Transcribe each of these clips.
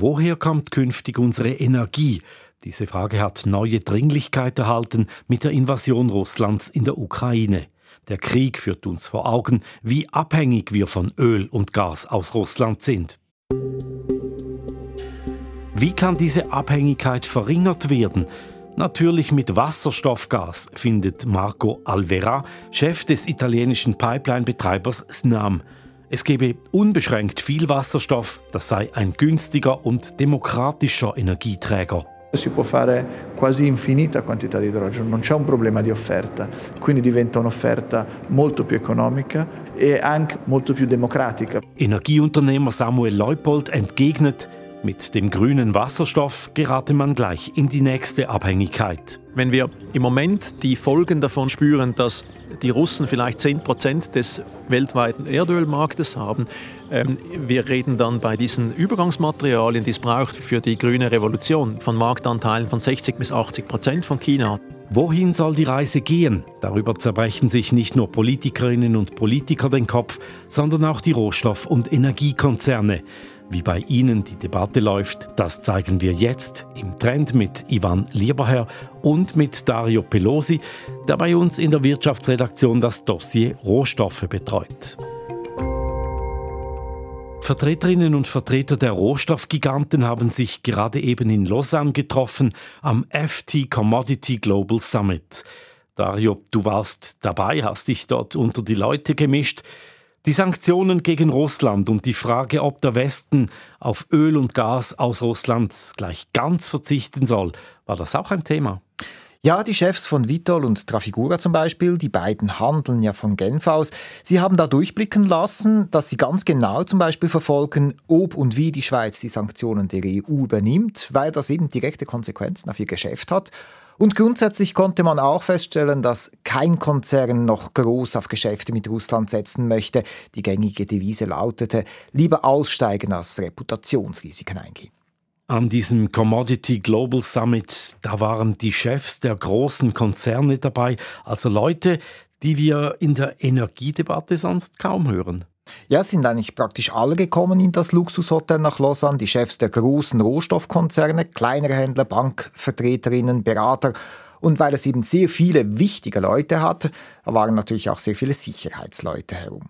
Woher kommt künftig unsere Energie? Diese Frage hat neue Dringlichkeit erhalten mit der Invasion Russlands in der Ukraine. Der Krieg führt uns vor Augen, wie abhängig wir von Öl und Gas aus Russland sind. Wie kann diese Abhängigkeit verringert werden? Natürlich mit Wasserstoffgas, findet Marco Alvera, Chef des italienischen Pipeline-Betreibers Snam. Es gebe unbeschränkt viel Wasserstoff, das sei ein günstiger und demokratischer Energieträger. Si può fare quasi infinita quantità di idrogeno, non c'è un problema di offerta, quindi diventa un'offerta molto più economica e anche molto più democratica. Energieunternehmer Samuel Leupold entgegnet, mit dem grünen Wasserstoff gerate man gleich in die nächste Abhängigkeit. Wenn wir im Moment die Folgen davon spüren, dass die Russen vielleicht 10 Prozent des weltweiten Erdölmarktes haben, ähm, wir reden dann bei diesen Übergangsmaterialien, die es braucht für die grüne Revolution, von Marktanteilen von 60 bis 80 Prozent von China. Wohin soll die Reise gehen? Darüber zerbrechen sich nicht nur Politikerinnen und Politiker den Kopf, sondern auch die Rohstoff- und Energiekonzerne. Wie bei Ihnen die Debatte läuft, das zeigen wir jetzt im Trend mit Ivan Lieberherr und mit Dario Pelosi, der bei uns in der Wirtschaftsredaktion das Dossier Rohstoffe betreut. Vertreterinnen und Vertreter der Rohstoffgiganten haben sich gerade eben in Lausanne getroffen am FT Commodity Global Summit. Dario, du warst dabei, hast dich dort unter die Leute gemischt. Die Sanktionen gegen Russland und die Frage, ob der Westen auf Öl und Gas aus Russland gleich ganz verzichten soll, war das auch ein Thema? Ja, die Chefs von Vitol und Trafigura zum Beispiel, die beiden handeln ja von Genf aus. Sie haben da durchblicken lassen, dass sie ganz genau zum Beispiel verfolgen, ob und wie die Schweiz die Sanktionen der EU übernimmt, weil das eben direkte Konsequenzen auf ihr Geschäft hat. Und grundsätzlich konnte man auch feststellen, dass kein Konzern noch groß auf Geschäfte mit Russland setzen möchte. Die gängige Devise lautete, lieber aussteigen als Reputationsrisiken eingehen. An diesem Commodity Global Summit, da waren die Chefs der großen Konzerne dabei, also Leute, die wir in der Energiedebatte sonst kaum hören. Ja, es sind eigentlich praktisch alle gekommen in das Luxushotel nach Lausanne, die Chefs der großen Rohstoffkonzerne, kleinere Händler, Bankvertreterinnen, Berater. Und weil es eben sehr viele wichtige Leute hatte, waren natürlich auch sehr viele Sicherheitsleute herum.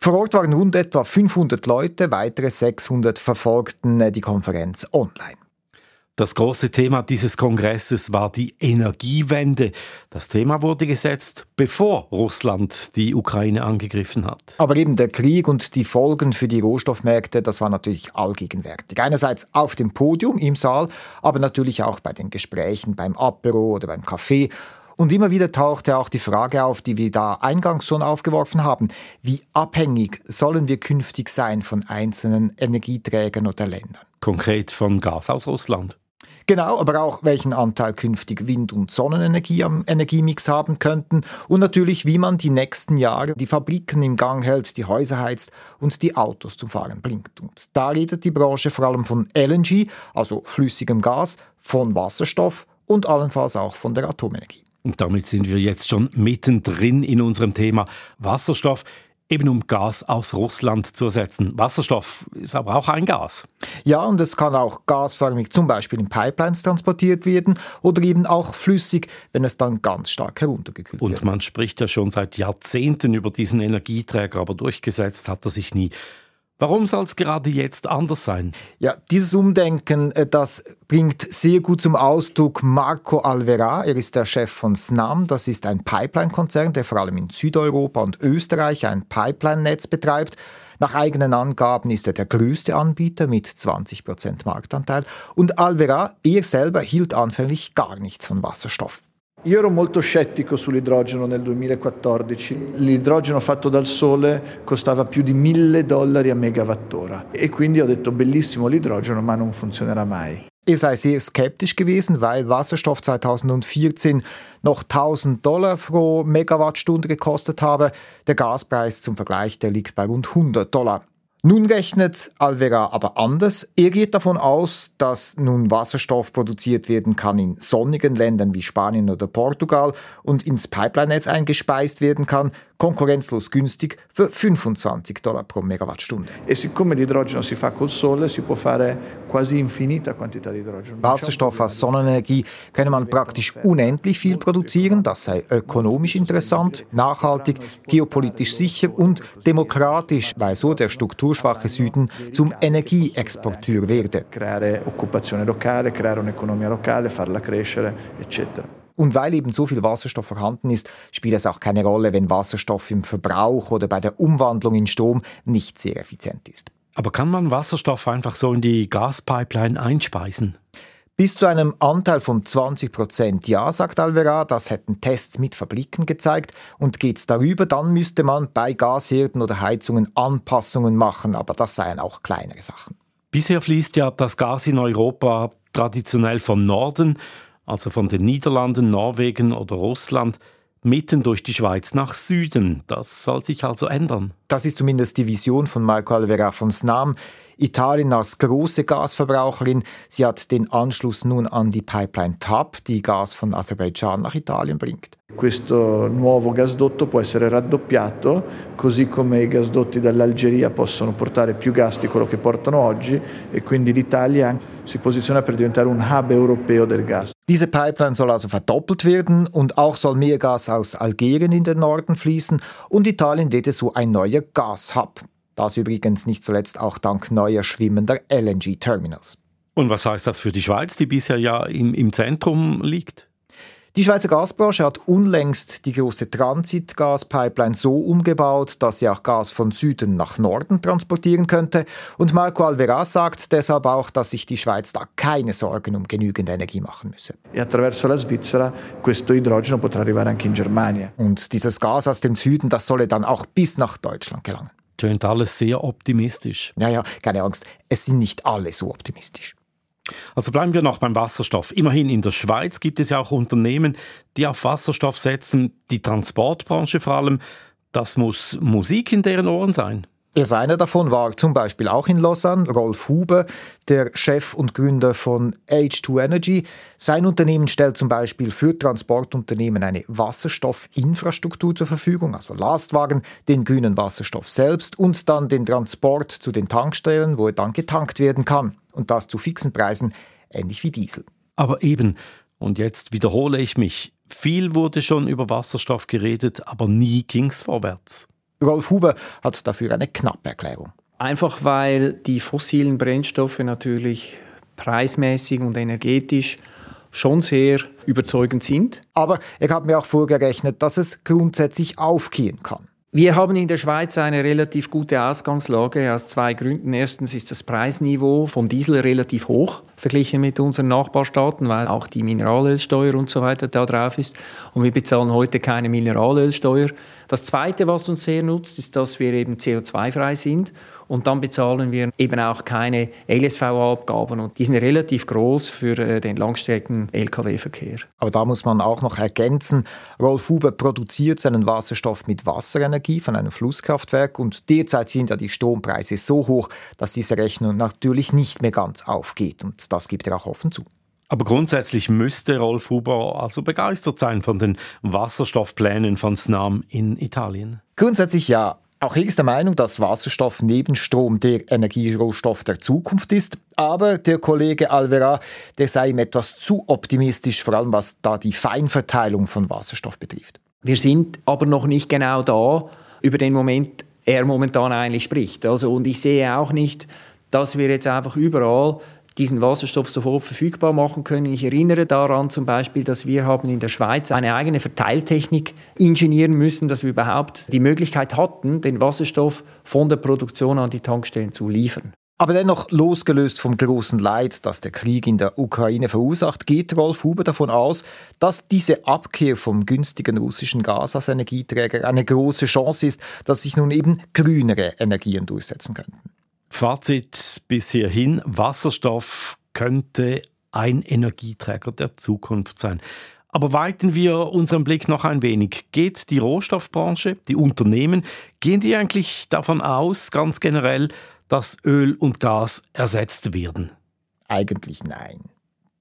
Vor Ort waren rund etwa 500 Leute, weitere 600 verfolgten äh, die Konferenz online. Das große Thema dieses Kongresses war die Energiewende. Das Thema wurde gesetzt, bevor Russland die Ukraine angegriffen hat. Aber eben der Krieg und die Folgen für die Rohstoffmärkte, das war natürlich allgegenwärtig. Einerseits auf dem Podium im Saal, aber natürlich auch bei den Gesprächen beim Apero oder beim Café. Und immer wieder tauchte auch die Frage auf, die wir da eingangs schon aufgeworfen haben. Wie abhängig sollen wir künftig sein von einzelnen Energieträgern oder Ländern? Konkret von Gas aus Russland. Genau, aber auch welchen Anteil künftig Wind- und Sonnenenergie am Energiemix haben könnten und natürlich, wie man die nächsten Jahre die Fabriken im Gang hält, die Häuser heizt und die Autos zum Fahren bringt. Und da redet die Branche vor allem von LNG, also flüssigem Gas, von Wasserstoff und allenfalls auch von der Atomenergie. Und damit sind wir jetzt schon mittendrin in unserem Thema Wasserstoff eben um Gas aus Russland zu ersetzen. Wasserstoff ist aber auch ein Gas. Ja, und es kann auch gasförmig zum Beispiel in Pipelines transportiert werden oder eben auch flüssig, wenn es dann ganz stark heruntergekühlt und wird. Und man spricht ja schon seit Jahrzehnten über diesen Energieträger, aber durchgesetzt hat er sich nie. Warum soll es gerade jetzt anders sein? Ja, dieses Umdenken, äh, das bringt sehr gut zum Ausdruck Marco Alvera. Er ist der Chef von Snam. Das ist ein Pipeline-Konzern, der vor allem in Südeuropa und Österreich ein Pipeline-Netz betreibt. Nach eigenen Angaben ist er der größte Anbieter mit 20% Marktanteil. Und Alvera, er selber, hielt anfänglich gar nichts von Wasserstoff. Io ero molto scettico sull'idrogeno nel 2014. L'idrogeno fatto dal sole costava più di 1000 dollari a megawattora e quindi ho detto bellissimo l'idrogeno ma non funzionerà mai. Er sei sehr skeptisch gewesen, weil Wasserstoff 2014 noch 1000 Dollar pro Megawattstunde gekostet habe. Der Gaspreis zum Vergleich, der liegt bei rund 100 Dollar. Nun rechnet Alvera aber anders. Er geht davon aus, dass nun Wasserstoff produziert werden kann in sonnigen Ländern wie Spanien oder Portugal und ins Pipeline-Netz eingespeist werden kann. Konkurrenzlos günstig für 25 Dollar pro Megawattstunde. Wasserstoff aus Sonnenenergie könne man praktisch unendlich viel produzieren. Das sei ökonomisch interessant, nachhaltig, geopolitisch sicher und demokratisch, weil so der strukturschwache Süden zum Energieexporteur werde. Creare occupazione locale, creare un'economia locale, farla crescere, eccetera. Und weil eben so viel Wasserstoff vorhanden ist, spielt es auch keine Rolle, wenn Wasserstoff im Verbrauch oder bei der Umwandlung in Strom nicht sehr effizient ist. Aber kann man Wasserstoff einfach so in die Gaspipeline einspeisen? Bis zu einem Anteil von 20 Prozent ja, sagt Alvera, das hätten Tests mit Fabriken gezeigt. Und geht es darüber, dann müsste man bei Gasherden oder Heizungen Anpassungen machen, aber das seien auch kleinere Sachen. Bisher fließt ja das Gas in Europa traditionell von Norden also von den Niederlanden, Norwegen oder Russland, mitten durch die Schweiz nach Süden. Das soll sich also ändern. Das ist zumindest die Vision von Marco Alvera von Snam. Italien als große Gasverbraucherin. Sie hat den Anschluss nun an die Pipeline TAP, die Gas von Aserbaidschan nach Italien bringt. Questo nuovo gasdotto può essere raddoppiato, così come i gasdotti dall'Algeria possono portare più gas di quello che portano oggi e quindi l'Italia si posiziona per diventare un hub europeo del gas. Diese Pipeline soll also verdoppelt werden und auch soll mehr Gas aus Algerien in den Norden fließen und Italien wird so ein neuer Gashub. Das übrigens nicht zuletzt auch dank neuer schwimmender LNG-Terminals. Und was heißt das für die Schweiz, die bisher ja im, im Zentrum liegt? Die Schweizer Gasbranche hat unlängst die große Transitgaspipeline so umgebaut, dass sie auch Gas von Süden nach Norden transportieren könnte. Und Marco Alveraz sagt deshalb auch, dass sich die Schweiz da keine Sorgen um genügend Energie machen müsse. E. Und dieses Gas aus dem Süden, das solle dann auch bis nach Deutschland gelangen. Tönt alles sehr optimistisch. Ja, ja, keine Angst. Es sind nicht alle so optimistisch. Also bleiben wir noch beim Wasserstoff. Immerhin in der Schweiz gibt es ja auch Unternehmen, die auf Wasserstoff setzen, die Transportbranche vor allem. Das muss Musik in deren Ohren sein. Einer davon war zum Beispiel auch in Lausanne, Rolf Huber, der Chef und Gründer von H2 Energy. Sein Unternehmen stellt zum Beispiel für Transportunternehmen eine Wasserstoffinfrastruktur zur Verfügung, also Lastwagen, den grünen Wasserstoff selbst und dann den Transport zu den Tankstellen, wo er dann getankt werden kann. Und das zu fixen Preisen, ähnlich wie Diesel. Aber eben, und jetzt wiederhole ich mich, viel wurde schon über Wasserstoff geredet, aber nie ging es vorwärts. Rolf Huber hat dafür eine knappe Erklärung. Einfach weil die fossilen Brennstoffe natürlich preismäßig und energetisch schon sehr überzeugend sind. Aber er hat mir auch vorgerechnet, dass es grundsätzlich aufgehen kann. Wir haben in der Schweiz eine relativ gute Ausgangslage aus zwei Gründen. Erstens ist das Preisniveau vom Diesel relativ hoch verglichen mit unseren Nachbarstaaten, weil auch die Mineralölsteuer und so weiter da drauf ist. Und wir bezahlen heute keine Mineralölsteuer. Das Zweite, was uns sehr nutzt, ist, dass wir eben CO2-frei sind und dann bezahlen wir eben auch keine LSVA-Abgaben und die sind relativ groß für äh, den Langstrecken-Lkw-Verkehr. Aber da muss man auch noch ergänzen, Rolf Huber produziert seinen Wasserstoff mit Wasserenergie von einem Flusskraftwerk und derzeit sind ja die Strompreise so hoch, dass diese Rechnung natürlich nicht mehr ganz aufgeht und das gibt er auch offen zu. Aber grundsätzlich müsste Rolf Huber also begeistert sein von den Wasserstoffplänen von Snam in Italien. Grundsätzlich ja. Auch er ist der Meinung, dass Wasserstoff neben Strom der Energierohstoff der Zukunft ist. Aber der Kollege Alvera, der sei ihm etwas zu optimistisch, vor allem was da die Feinverteilung von Wasserstoff betrifft. Wir sind aber noch nicht genau da, über den Moment er momentan eigentlich spricht. Also, und ich sehe auch nicht, dass wir jetzt einfach überall diesen Wasserstoff sofort verfügbar machen können. Ich erinnere daran zum Beispiel, dass wir haben in der Schweiz eine eigene Verteiltechnik ingenieren müssen, dass wir überhaupt die Möglichkeit hatten, den Wasserstoff von der Produktion an die Tankstellen zu liefern. Aber dennoch losgelöst vom großen Leid, das der Krieg in der Ukraine verursacht, geht Rolf Huber davon aus, dass diese Abkehr vom günstigen russischen Gas als Energieträger eine große Chance ist, dass sich nun eben grünere Energien durchsetzen könnten. Fazit bis hierhin, Wasserstoff könnte ein Energieträger der Zukunft sein. Aber weiten wir unseren Blick noch ein wenig. Geht die Rohstoffbranche, die Unternehmen, gehen die eigentlich davon aus, ganz generell, dass Öl und Gas ersetzt werden? Eigentlich nein.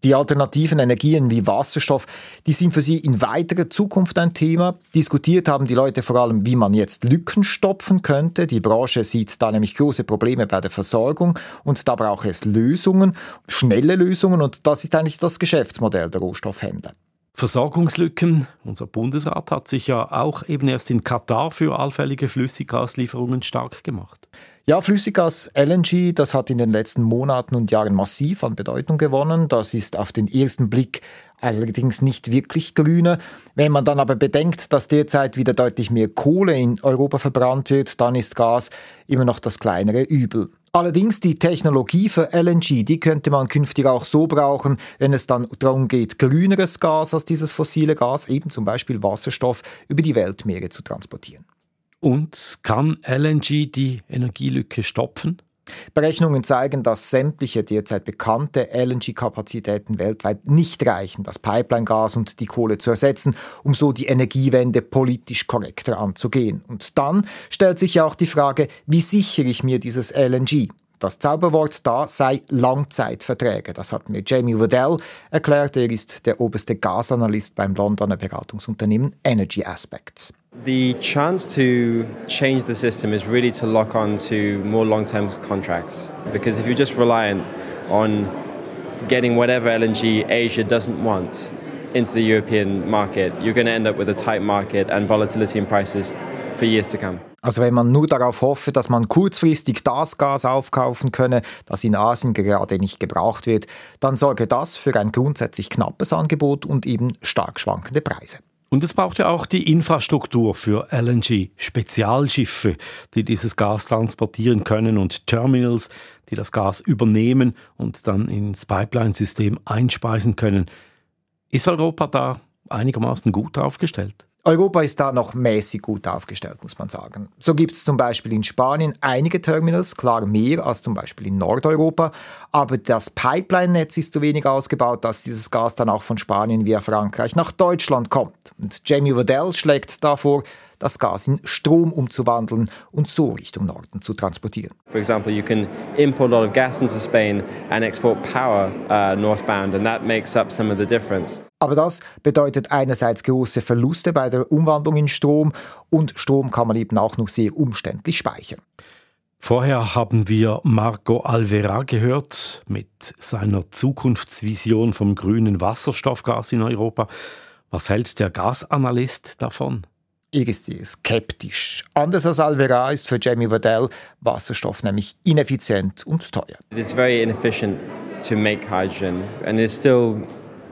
Die alternativen Energien wie Wasserstoff, die sind für Sie in weiterer Zukunft ein Thema. Diskutiert haben die Leute vor allem, wie man jetzt Lücken stopfen könnte. Die Branche sieht da nämlich große Probleme bei der Versorgung und da braucht es Lösungen, schnelle Lösungen und das ist eigentlich das Geschäftsmodell der Rohstoffhändler. Versorgungslücken. Unser Bundesrat hat sich ja auch eben erst in Katar für allfällige Flüssiggaslieferungen stark gemacht. Ja, Flüssiggas LNG, das hat in den letzten Monaten und Jahren massiv an Bedeutung gewonnen. Das ist auf den ersten Blick allerdings nicht wirklich grüner. Wenn man dann aber bedenkt, dass derzeit wieder deutlich mehr Kohle in Europa verbrannt wird, dann ist Gas immer noch das kleinere Übel. Allerdings die Technologie für LNG, die könnte man künftig auch so brauchen, wenn es dann darum geht, grüneres Gas als dieses fossile Gas, eben zum Beispiel Wasserstoff, über die Weltmeere zu transportieren. Und kann LNG die Energielücke stopfen? Berechnungen zeigen, dass sämtliche derzeit bekannte LNG-Kapazitäten weltweit nicht reichen, das Pipeline-Gas und die Kohle zu ersetzen, um so die Energiewende politisch korrekter anzugehen. Und dann stellt sich ja auch die Frage, wie sichere ich mir dieses LNG? Das Zauberwort da sei Langzeitverträge. Das hat mir Jamie Waddell erklärt. Er ist der oberste Gasanalyst beim Londoner Beratungsunternehmen Energy Aspects. The chance to change the system is really to lock on to more long term contracts. Because if you're just reliant on getting whatever LNG Asia doesn't want into the European market, you're going to end up with a tight market and volatility in prices for years to come. Also wenn man nur darauf hoffe, dass man kurzfristig das Gas aufkaufen könne, das in Asien gerade nicht gebraucht wird, dann sorge das für ein grundsätzlich knappes Angebot und eben stark schwankende Preise. Und es braucht ja auch die Infrastruktur für LNG, Spezialschiffe, die dieses Gas transportieren können und Terminals, die das Gas übernehmen und dann ins Pipeline-System einspeisen können. Ist Europa da einigermaßen gut aufgestellt? Europa ist da noch mäßig gut aufgestellt, muss man sagen. So gibt es zum Beispiel in Spanien einige Terminals, klar mehr als zum Beispiel in Nordeuropa, aber das Pipeline-Netz ist zu wenig ausgebaut, dass dieses Gas dann auch von Spanien via Frankreich nach Deutschland kommt. Und Jamie Waddell schlägt davor, das Gas in Strom umzuwandeln und so Richtung Norden zu transportieren. For example, you can import a lot of gas into Spain and export power uh, northbound and that makes up some of the difference. Aber das bedeutet einerseits große Verluste bei der Umwandlung in Strom und Strom kann man eben auch noch sehr umständlich speichern. Vorher haben wir Marco Alvera gehört mit seiner Zukunftsvision vom grünen Wasserstoffgas in Europa. Was hält der Gasanalyst davon? Er ist sehr skeptisch. Anders als Alvera ist für Jamie Waddell Wasserstoff nämlich ineffizient und teuer. It's very inefficient to make hydrogen and it's still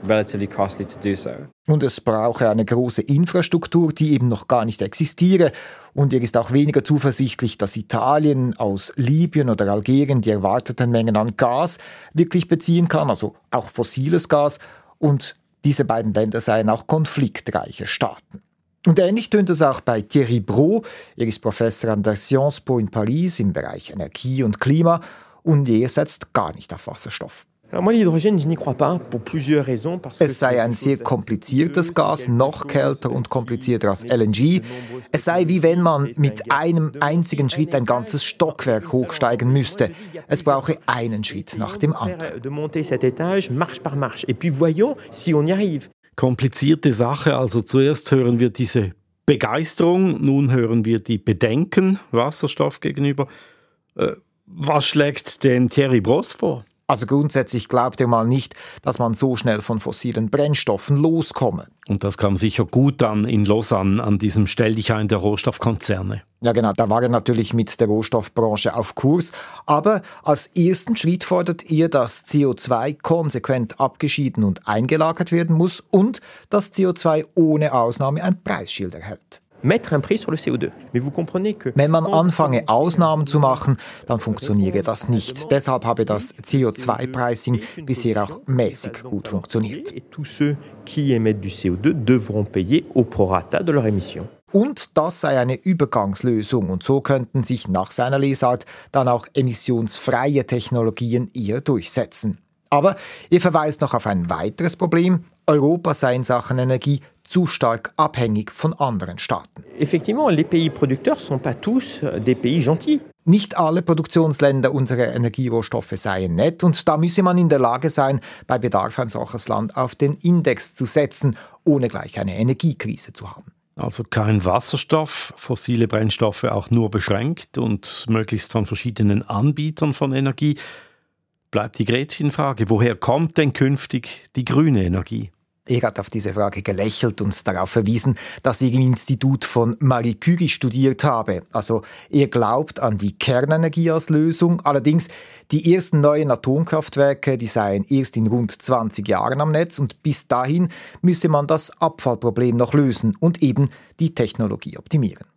relatively costly to do so. Und es brauche eine große Infrastruktur, die eben noch gar nicht existiere. Und er ist auch weniger zuversichtlich, dass Italien aus Libyen oder Algerien die erwarteten Mengen an Gas wirklich beziehen kann, also auch fossiles Gas. Und diese beiden Länder seien auch konfliktreiche Staaten. Und ähnlich tönt es auch bei Thierry Bro. Er ist Professor an der Sciences Po in Paris im Bereich Energie und Klima und er setzt gar nicht auf Wasserstoff. Es sei ein sehr kompliziertes Gas, noch kälter und komplizierter als LNG. Es sei wie wenn man mit einem einzigen Schritt ein ganzes Stockwerk hochsteigen müsste. Es brauche einen Schritt nach dem anderen. Komplizierte Sache, also zuerst hören wir diese Begeisterung, nun hören wir die Bedenken Wasserstoff gegenüber. Äh, was schlägt denn Thierry Brost vor? Also grundsätzlich glaubt er mal nicht, dass man so schnell von fossilen Brennstoffen loskomme. Und das kam sicher gut an in Lausanne, an diesem Stell dich ein der Rohstoffkonzerne. Ja genau, da war er natürlich mit der Rohstoffbranche auf Kurs. Aber als ersten Schritt fordert ihr, dass CO2 konsequent abgeschieden und eingelagert werden muss und dass CO2 ohne Ausnahme ein Preisschild erhält. Wenn man anfange, Ausnahmen zu machen, dann funktioniere das nicht. Deshalb habe das CO2-Pricing bisher auch mäßig gut funktioniert. Und das sei eine Übergangslösung und so könnten sich nach seiner Lesart dann auch emissionsfreie Technologien eher durchsetzen. Aber er verweist noch auf ein weiteres Problem. Europa sei in Sachen Energie zu stark abhängig von anderen Staaten. Effectivement, les pays producteurs sont pas tous euh, des pays gentils. Nicht alle Produktionsländer unserer Energierohstoffe seien nett und da müsse man in der Lage sein, bei Bedarf ein solches Land auf den Index zu setzen, ohne gleich eine Energiekrise zu haben. Also kein Wasserstoff, fossile Brennstoffe auch nur beschränkt und möglichst von verschiedenen Anbietern von Energie. Bleibt die Gretchenfrage, woher kommt denn künftig die grüne Energie? Er hat auf diese Frage gelächelt und darauf verwiesen, dass er im Institut von Marie Curie studiert habe. Also er glaubt an die Kernenergie als Lösung. Allerdings die ersten neuen Atomkraftwerke, die seien erst in rund 20 Jahren am Netz und bis dahin müsse man das Abfallproblem noch lösen und eben die Technologie optimieren.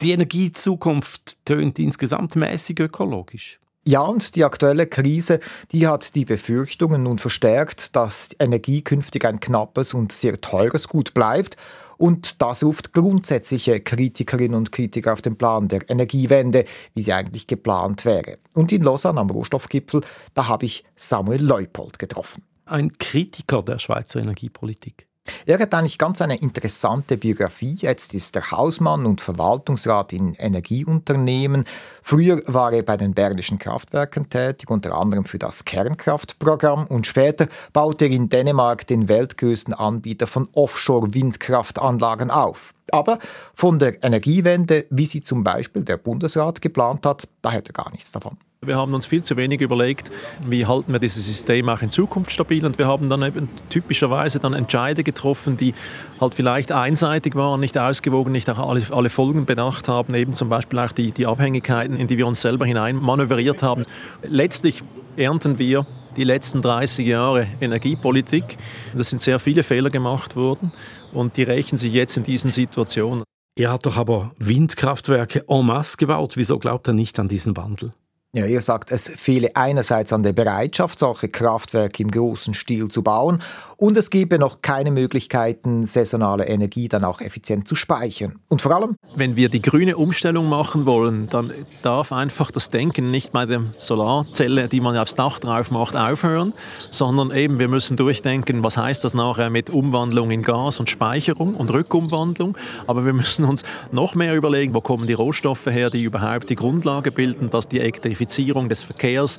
Die Energiezukunft tönt insgesamt mäßig ökologisch. Ja, und die aktuelle Krise, die hat die Befürchtungen nun verstärkt, dass Energie künftig ein knappes und sehr teures Gut bleibt. Und das ruft grundsätzliche Kritikerinnen und Kritiker auf den Plan der Energiewende, wie sie eigentlich geplant wäre. Und in Lausanne am Rohstoffgipfel, da habe ich Samuel Leupold getroffen. Ein Kritiker der Schweizer Energiepolitik. Er hat eigentlich ganz eine interessante Biografie. Jetzt ist er Hausmann und Verwaltungsrat in Energieunternehmen. Früher war er bei den Bernischen Kraftwerken tätig, unter anderem für das Kernkraftprogramm. Und später baute er in Dänemark den weltgrößten Anbieter von Offshore-Windkraftanlagen auf. Aber von der Energiewende, wie sie zum Beispiel der Bundesrat geplant hat, da hätte er gar nichts davon. Wir haben uns viel zu wenig überlegt, wie halten wir dieses System auch in Zukunft stabil und wir haben dann eben typischerweise dann Entscheide getroffen, die halt vielleicht einseitig waren, nicht ausgewogen, nicht auch alle, alle Folgen bedacht haben, eben zum Beispiel auch die, die Abhängigkeiten, in die wir uns selber hinein manövriert haben. Letztlich ernten wir die letzten 30 Jahre Energiepolitik. Es sind sehr viele Fehler gemacht worden und die rächen sich jetzt in diesen Situationen. Er hat doch aber Windkraftwerke en masse gebaut. Wieso glaubt er nicht an diesen Wandel? Ja, ihr sagt, es fehle einerseits an der Bereitschaft, solche Kraftwerke im großen Stil zu bauen und es gebe noch keine Möglichkeiten, saisonale Energie dann auch effizient zu speichern. Und vor allem, wenn wir die grüne Umstellung machen wollen, dann darf einfach das Denken nicht bei der Solarzelle, die man aufs Dach drauf macht, aufhören, sondern eben wir müssen durchdenken, was heißt das nachher mit Umwandlung in Gas und Speicherung und Rückumwandlung. Aber wir müssen uns noch mehr überlegen, wo kommen die Rohstoffe her, die überhaupt die Grundlage bilden, dass die Elektrifizierung des Verkehrs,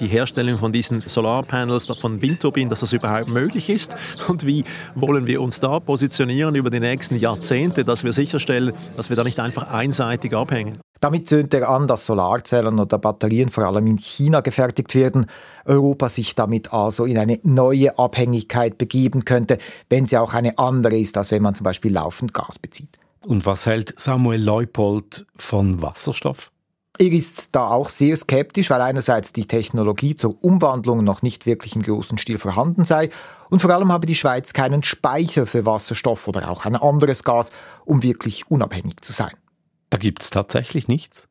die Herstellung von diesen Solarpanels, von Windturbinen, dass das überhaupt möglich ist und wie wollen wir uns da positionieren über die nächsten Jahrzehnte, dass wir sicherstellen, dass wir da nicht einfach einseitig abhängen. Damit tönt er an, dass Solarzellen oder Batterien vor allem in China gefertigt werden, Europa sich damit also in eine neue Abhängigkeit begeben könnte, wenn sie auch eine andere ist, als wenn man zum Beispiel laufend Gas bezieht. Und was hält Samuel Leupold von Wasserstoff? Er ist da auch sehr skeptisch, weil einerseits die Technologie zur Umwandlung noch nicht wirklich im großen Stil vorhanden sei und vor allem habe die Schweiz keinen Speicher für Wasserstoff oder auch ein anderes Gas, um wirklich unabhängig zu sein. Da gibt es tatsächlich nichts.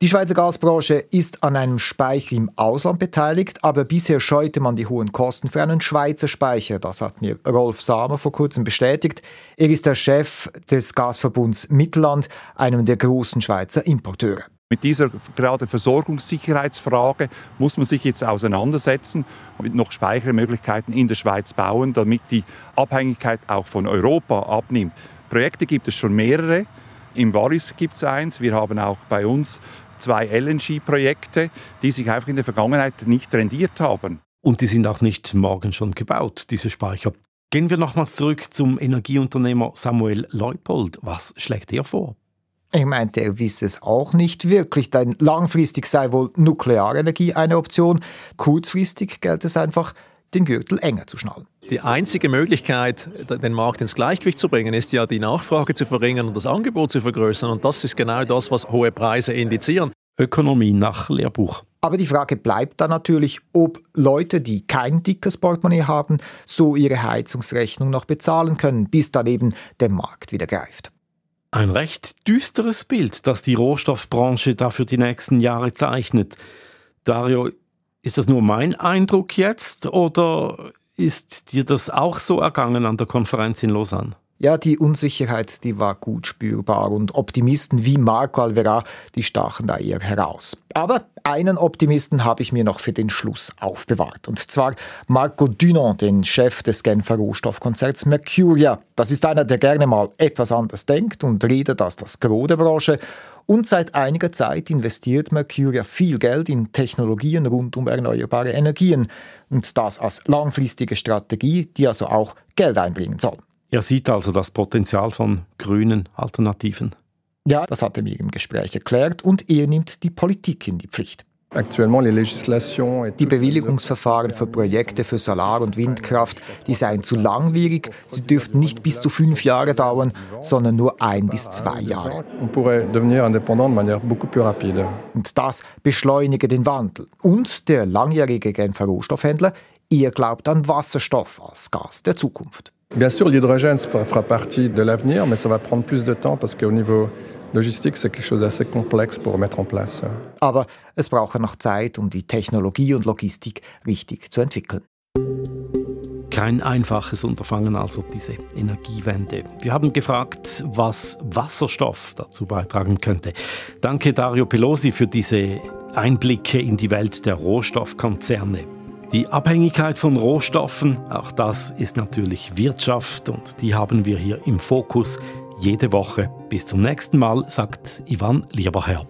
Die Schweizer Gasbranche ist an einem Speicher im Ausland beteiligt, aber bisher scheute man die hohen Kosten für einen Schweizer Speicher. Das hat mir Rolf Samer vor kurzem bestätigt. Er ist der Chef des Gasverbunds Mittelland, einem der großen Schweizer Importeure. Mit dieser gerade Versorgungssicherheitsfrage muss man sich jetzt auseinandersetzen und noch Speichermöglichkeiten in der Schweiz bauen, damit die Abhängigkeit auch von Europa abnimmt. Projekte gibt es schon mehrere. Im Wallis gibt es eins. Wir haben auch bei uns zwei LNG-Projekte, die sich einfach in der Vergangenheit nicht rendiert haben. Und die sind auch nicht morgen schon gebaut, diese Speicher. Gehen wir nochmals zurück zum Energieunternehmer Samuel Leupold. Was schlägt er vor? Ich meinte, er wisse es auch nicht wirklich, denn langfristig sei wohl Nuklearenergie eine Option. Kurzfristig gilt es einfach, den Gürtel enger zu schnallen. Die einzige Möglichkeit, den Markt ins Gleichgewicht zu bringen, ist ja die Nachfrage zu verringern und das Angebot zu vergrößern. Und das ist genau das, was hohe Preise indizieren. Ökonomie nach Lehrbuch. Aber die Frage bleibt dann natürlich, ob Leute, die kein dickes Portemonnaie haben, so ihre Heizungsrechnung noch bezahlen können, bis dann eben der Markt wieder greift. Ein recht düsteres Bild, das die Rohstoffbranche da für die nächsten Jahre zeichnet. Dario, ist das nur mein Eindruck jetzt oder ist dir das auch so ergangen an der Konferenz in Lausanne? Ja, die Unsicherheit, die war gut spürbar und Optimisten wie Marco Alvera, die stachen da eher heraus. Aber einen Optimisten habe ich mir noch für den Schluss aufbewahrt. Und zwar Marco Dunant, den Chef des Genfer Rohstoffkonzerts Mercuria. Das ist einer, der gerne mal etwas anders denkt und redet als das Gros der Branche. Und seit einiger Zeit investiert Mercuria viel Geld in Technologien rund um erneuerbare Energien. Und das als langfristige Strategie, die also auch Geld einbringen soll. Er sieht also das Potenzial von grünen Alternativen. Ja, das hat er mir im Gespräch erklärt und er nimmt die Politik in die Pflicht. Die Bewilligungsverfahren für Projekte für Solar- und Windkraft, die seien zu langwierig. Sie dürften nicht bis zu fünf Jahre dauern, sondern nur ein bis zwei Jahre. Und das beschleunige den Wandel. Und der langjährige Genfer Rohstoffhändler, er glaubt an Wasserstoff als Gas der Zukunft. Bien sûr, l'hydrogène fera partie de l'avenir, mais ça va prendre plus de temps parce qu'au niveau logistique, c'est quelque chose d'assez complexe pour mettre en place. Aber es brauche noch Zeit, um die Technologie und Logistik richtig zu entwickeln. Kein einfaches Unterfangen also diese Energiewende. Wir haben gefragt, was Wasserstoff dazu beitragen könnte. Danke Dario Pelosi für diese Einblicke in die Welt der Rohstoffkonzerne. Die Abhängigkeit von Rohstoffen, auch das ist natürlich Wirtschaft und die haben wir hier im Fokus jede Woche. Bis zum nächsten Mal, sagt Ivan Lieberherr.